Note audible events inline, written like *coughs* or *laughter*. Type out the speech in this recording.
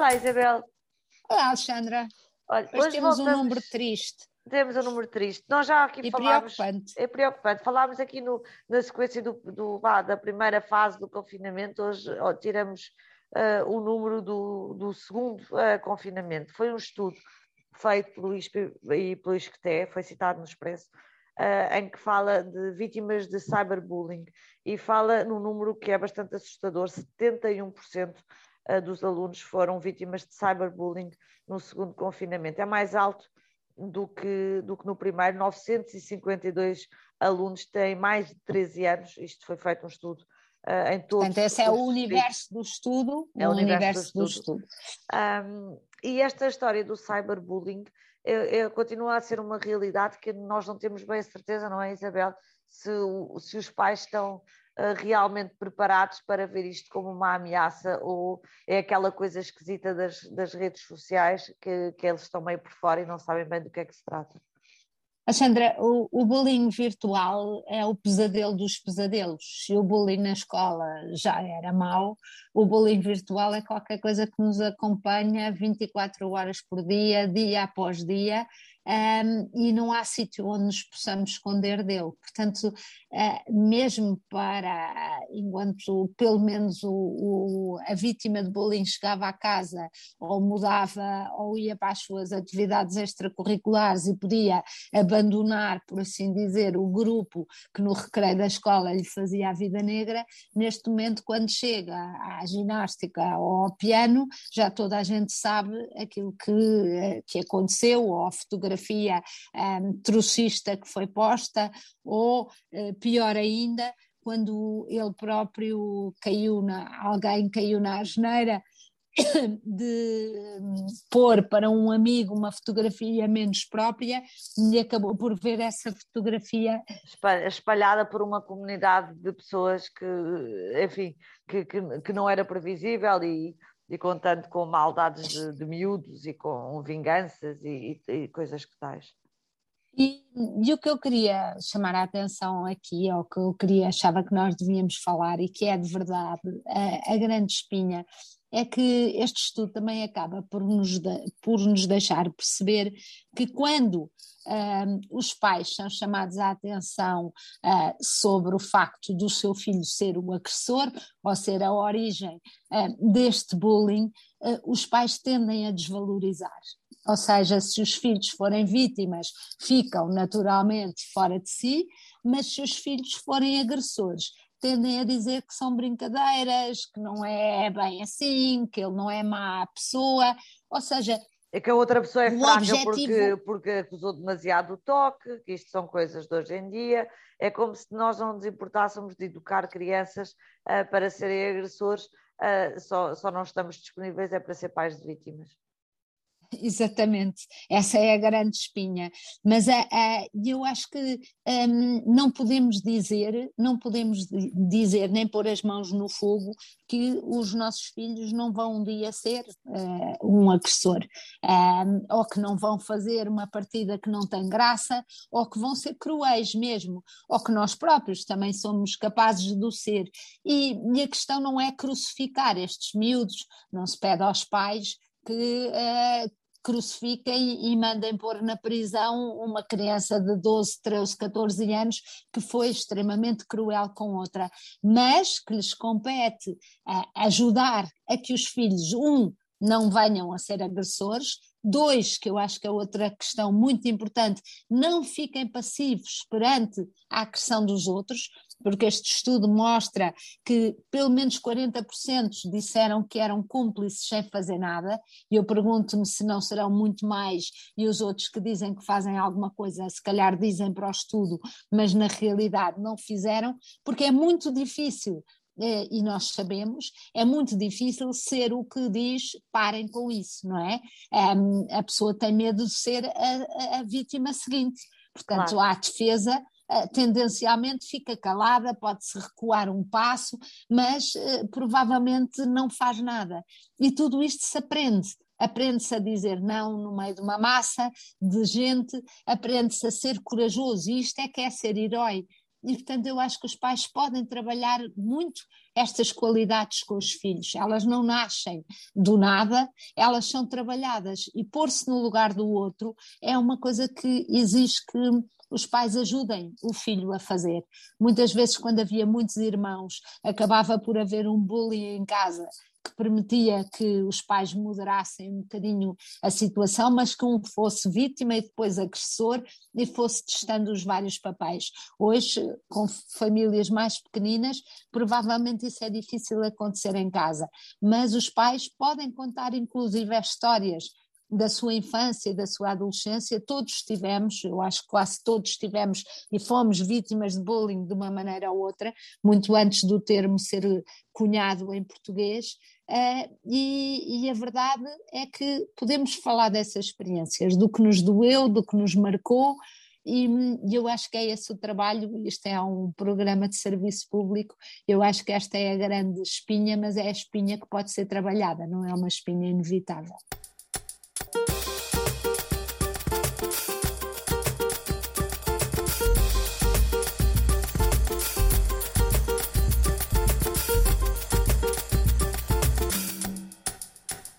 Olá, Isabel. Olá, Alexandra. Olha, hoje, hoje temos voltamos... um número triste. Temos um número triste. Nós já aqui e falámos. Preocupante. É preocupante. Falámos aqui no, na sequência do, do, da primeira fase do confinamento. Hoje ó, tiramos uh, o número do, do segundo uh, confinamento. Foi um estudo feito pelo ISP e pelo ISCTE, foi citado no Expresso, uh, em que fala de vítimas de cyberbullying e fala no número que é bastante assustador: 71% dos alunos foram vítimas de cyberbullying no segundo confinamento. É mais alto do que, do que no primeiro, 952 alunos têm mais de 13 anos, isto foi feito um estudo uh, em todos. Portanto, esse é o universo do estudo, é o universo, do, do estudo. Um, e esta história do cyberbullying é, é, continua a ser uma realidade que nós não temos bem a certeza, não é, Isabel? Se, se os pais estão realmente preparados para ver isto como uma ameaça ou é aquela coisa esquisita das, das redes sociais que, que eles estão meio por fora e não sabem bem do que é que se trata. Alexandra, o, o bullying virtual é o pesadelo dos pesadelos. Se o bullying na escola já era mau, o bullying virtual é qualquer coisa que nos acompanha 24 horas por dia, dia após dia, um, e não há sítio onde nos possamos esconder dele. Portanto, uh, mesmo para, enquanto pelo menos o, o, a vítima de bullying chegava à casa ou mudava ou ia para as suas atividades extracurriculares e podia abandonar, por assim dizer, o grupo que no recreio da escola lhe fazia a vida negra, neste momento, quando chega à ginástica ou ao piano, já toda a gente sabe aquilo que, eh, que aconteceu ou a fotografia fotografia um, trocista que foi posta, ou uh, pior ainda, quando ele próprio caiu na, alguém caiu na asneira *coughs* de pôr para um amigo uma fotografia menos própria e acabou por ver essa fotografia. Espalhada por uma comunidade de pessoas que, enfim, que, que, que não era previsível e e contando com maldades de, de miúdos e com vinganças e, e, e coisas que tais. E, e, o que eu queria chamar a atenção aqui, ou que eu queria, achava que nós devíamos falar, e que é de verdade a, a grande espinha, é que este estudo também acaba por nos, de, por nos deixar perceber que quando os pais são chamados à atenção uh, sobre o facto do seu filho ser o agressor ou ser a origem uh, deste bullying, uh, os pais tendem a desvalorizar. Ou seja, se os filhos forem vítimas, ficam naturalmente fora de si, mas se os filhos forem agressores, tendem a dizer que são brincadeiras, que não é bem assim, que ele não é má pessoa, ou seja. É que a outra pessoa é fraca objetivo... porque, porque acusou demasiado o toque, que isto são coisas de hoje em dia. É como se nós não nos importássemos de educar crianças uh, para serem agressores, uh, só, só não estamos disponíveis é para ser pais de vítimas. *laughs* Exatamente, essa é a grande espinha. Mas a, a, eu acho que um, não podemos dizer, não podemos dizer nem pôr as mãos no fogo que os nossos filhos não vão um dia ser uh, um agressor, um, ou que não vão fazer uma partida que não tem graça, ou que vão ser cruéis mesmo, ou que nós próprios também somos capazes de o ser. E, e a questão não é crucificar estes miúdos, não se pede aos pais que, uh, crucifiquem e mandem pôr na prisão uma criança de 12, 13, 14 anos que foi extremamente cruel com outra, mas que lhes compete ajudar a que os filhos, um, não venham a ser agressores, Dois, que eu acho que é outra questão muito importante, não fiquem passivos perante a agressão dos outros, porque este estudo mostra que pelo menos 40% disseram que eram cúmplices sem fazer nada, e eu pergunto-me se não serão muito mais, e os outros que dizem que fazem alguma coisa, se calhar dizem para o estudo, mas na realidade não fizeram, porque é muito difícil é, e nós sabemos, é muito difícil ser o que diz parem com isso, não é? A pessoa tem medo de ser a, a, vítima seguinte. Portanto, claro. a defesa tendencialmente fica calada, pode-se recuar um passo, mas uh, provavelmente não faz nada. E tudo isto se aprende. Aprende-se a dizer não no meio de uma massa de gente, aprende-se a ser corajoso, e isto é que é ser herói e portanto eu acho que os pais podem trabalhar muito estas qualidades com os filhos. Elas não nascem do nada, elas são trabalhadas e pôr-se no lugar do outro é uma coisa que exige que os pais ajudem o filho a fazer. Muitas vezes, quando havia muitos irmãos, acabava por haver um bullying em casa permitia que os pais moderassem um bocadinho a situação, mas que um fosse vítima e depois agressor e fosse testando os vários papéis. Hoje, com famílias mais pequeninas, provavelmente isso é difícil acontecer em casa, mas os pais podem contar inclusive histórias da sua infância e da sua adolescência, todos tivemos, eu acho que quase todos tivemos e fomos vítimas de bullying de uma maneira ou outra, muito antes do termo ser cunhado em português, uh, e, e, a verdade é que podemos falar dessas experiências, do que nos doeu, do que nos marcou, e, e eu acho que é esse o trabalho, isto é um programa de serviço público, eu acho que esta é a grande espinha, mas é a espinha que pode ser trabalhada, não é uma espinha inevitável.